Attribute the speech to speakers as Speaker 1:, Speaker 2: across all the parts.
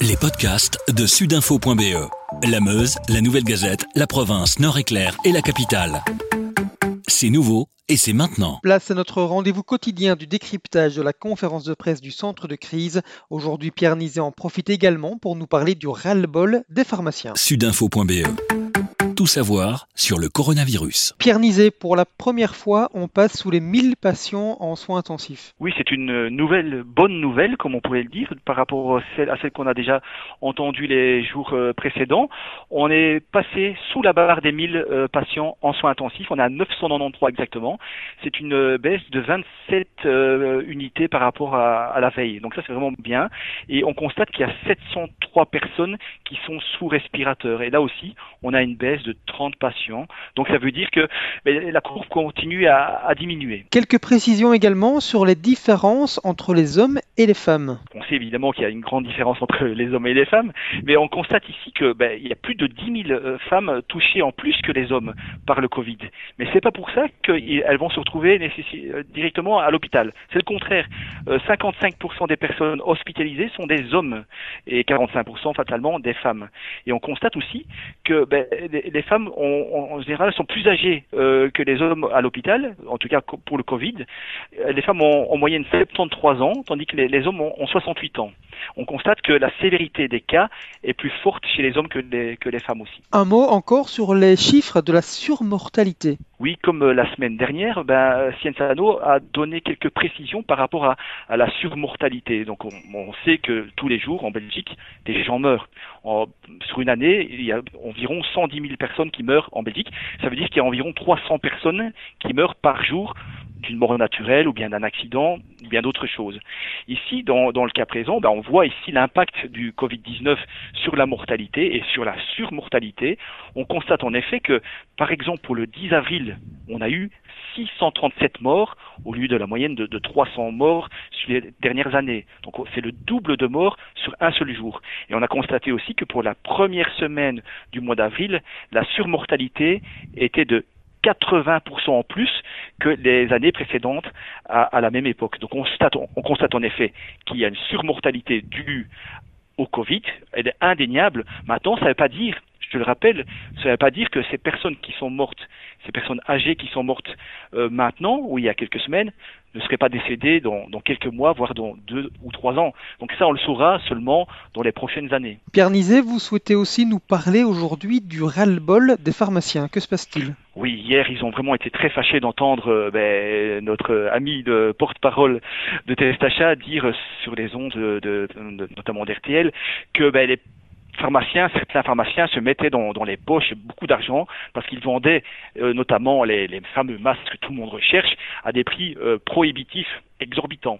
Speaker 1: Les podcasts de sudinfo.be. La Meuse, la Nouvelle Gazette, la province, Nord-Éclair et la capitale. C'est nouveau et c'est maintenant.
Speaker 2: Place à notre rendez-vous quotidien du décryptage de la conférence de presse du centre de crise. Aujourd'hui, Pierre Nizet en profite également pour nous parler du ras-le-bol des pharmaciens.
Speaker 1: Sudinfo.be tout savoir sur le coronavirus.
Speaker 2: Pierre Nizet, pour la première fois, on passe sous les 1000 patients en soins intensifs.
Speaker 3: Oui, c'est une nouvelle, bonne nouvelle, comme on pourrait le dire, par rapport à celle, qu'on a déjà entendue les jours euh, précédents. On est passé sous la barre des 1000 euh, patients en soins intensifs. On est à 993 exactement. C'est une euh, baisse de 27 unités par rapport à, à la veille. Donc ça, c'est vraiment bien. Et on constate qu'il y a 703 personnes qui sont sous respirateur. Et là aussi, on a une baisse de 30 patients. Donc ça veut dire que ben, la courbe continue à, diminuer.
Speaker 2: Quelques précisions également sur les différences entre les hommes et les femmes.
Speaker 3: On sait évidemment qu'il y a une grande différence entre les hommes et les femmes, mais on constate ici que ben, y a plus de 10 000 euh, femmes touchées en plus que les hommes par le Covid. Mais c'est pas pour ça qu'elles vont se retrouver euh, directement à l'hôpital. C'est le contraire. 55% euh, des personnes hospitalisées sont des hommes et 45% fatalement des femmes. Et on constate aussi que ben, les, femmes, en général, sont plus âgées euh, que les hommes à l'hôpital, en tout cas pour le Covid. Les femmes ont en moyenne 73 ans, tandis que les, hommes ont, 68 ans. On constate que la sévérité des cas est plus forte chez les hommes que les, que les femmes aussi.
Speaker 2: Un mot encore sur les chiffres de la surmortalité.
Speaker 3: Oui, comme euh, la semaine dernière, ben, Scienzano a donné quelques précisions par rapport à, à la surmortalité. Donc on, on, sait que tous les jours en Belgique, des gens meurent. En, sur une année, il y a environ 110 000 personnes qui meurent en Belgique. Ça veut dire qu'il y a environ 300 personnes qui meurent par jour d'une mort naturelle ou bien d'un accident ou bien d'autres choses. Ici, dans, dans, le cas présent, ben, on voit ici l'impact du Covid-19 sur la mortalité et sur la surmortalité. On constate en effet que, par exemple, pour le 10 avril, on a eu 637 morts au lieu de la moyenne de, de 300 morts sur les dernières années. Donc c'est le double de morts sur un seul jour. Et on a constaté aussi que pour la première semaine du mois d'avril, la surmortalité était de 80% en plus que les années précédentes à, la même époque. Donc on constate, on constate en effet qu'il y a une surmortalité due au Covid, elle est indéniable. Maintenant, ça ne veut pas dire je le rappelle, ça ne veut pas dire que ces personnes qui sont mortes, ces personnes âgées qui sont mortes euh, maintenant, ou il y a quelques semaines, ne seraient pas décédées dans, quelques mois, voire dans deux ou trois ans. Donc ça, on le saura seulement dans les prochaines années.
Speaker 2: Pierre Nizet, vous souhaitez aussi nous parler aujourd'hui du ras-le-bol des pharmaciens. Que se passe-t-il?
Speaker 3: Oui, hier, ils ont vraiment été très fâchés d'entendre euh, ben, notre ami de porte-parole de Testacha dire sur les ondes, de, notamment d'RTL, que ben, les certains pharmaciens se mettaient dans, les poches beaucoup d'argent parce qu'ils vendaient euh, notamment les, fameux masques que tout le monde recherche à des prix euh, prohibitifs exorbitant.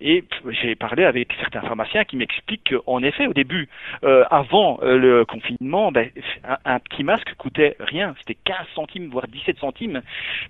Speaker 3: Et j'ai parlé avec certains pharmaciens qui m'expliquent qu'en effet, au début, euh, avant euh, le confinement, ben, un, petit masque coûtait rien, c'était 15 centimes, voire 17 centimes.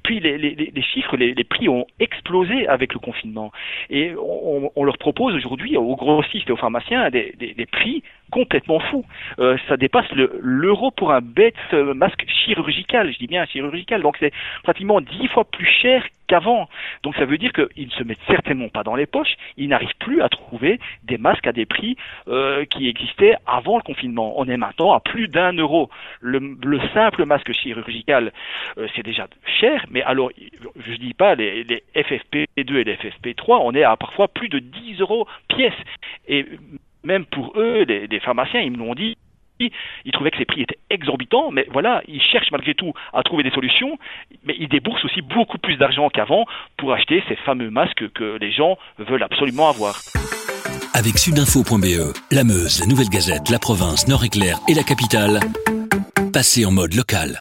Speaker 3: Puis les, chiffres, les, prix ont explosé avec le confinement. Et on, leur propose aujourd'hui aux grossistes et aux pharmaciens des prix complètement fous. Euh, ça dépasse l'euro pour un bête euh, masque chirurgical, je dis bien chirurgical. Donc c'est pratiquement 10 fois plus cher qu'avant. Donc ça veut dire qu'ils ne se mettent certainement pas dans les poches, ils n'arrivent plus à trouver des masques à des prix euh, qui existaient avant le confinement. On est maintenant à plus d'un euro. Le, simple masque chirurgical, euh, c'est déjà cher, mais alors, je dis pas les, les FFP2 et les FFP3, on est à parfois plus de 10 euros pièce. Et même pour eux, les, les pharmaciens, ils me l'ont dit, ils trouvaient que ces prix étaient exorbitants, mais voilà, ils cherchent malgré tout à trouver des solutions, mais ils déboursent aussi beaucoup plus d'argent qu'avant pour acheter ces fameux masques que les gens veulent absolument avoir.
Speaker 1: Avec sudinfo.be, la Meuse, la Nouvelle Gazette, la province, Nord-Éclair et la capitale, passez en mode local.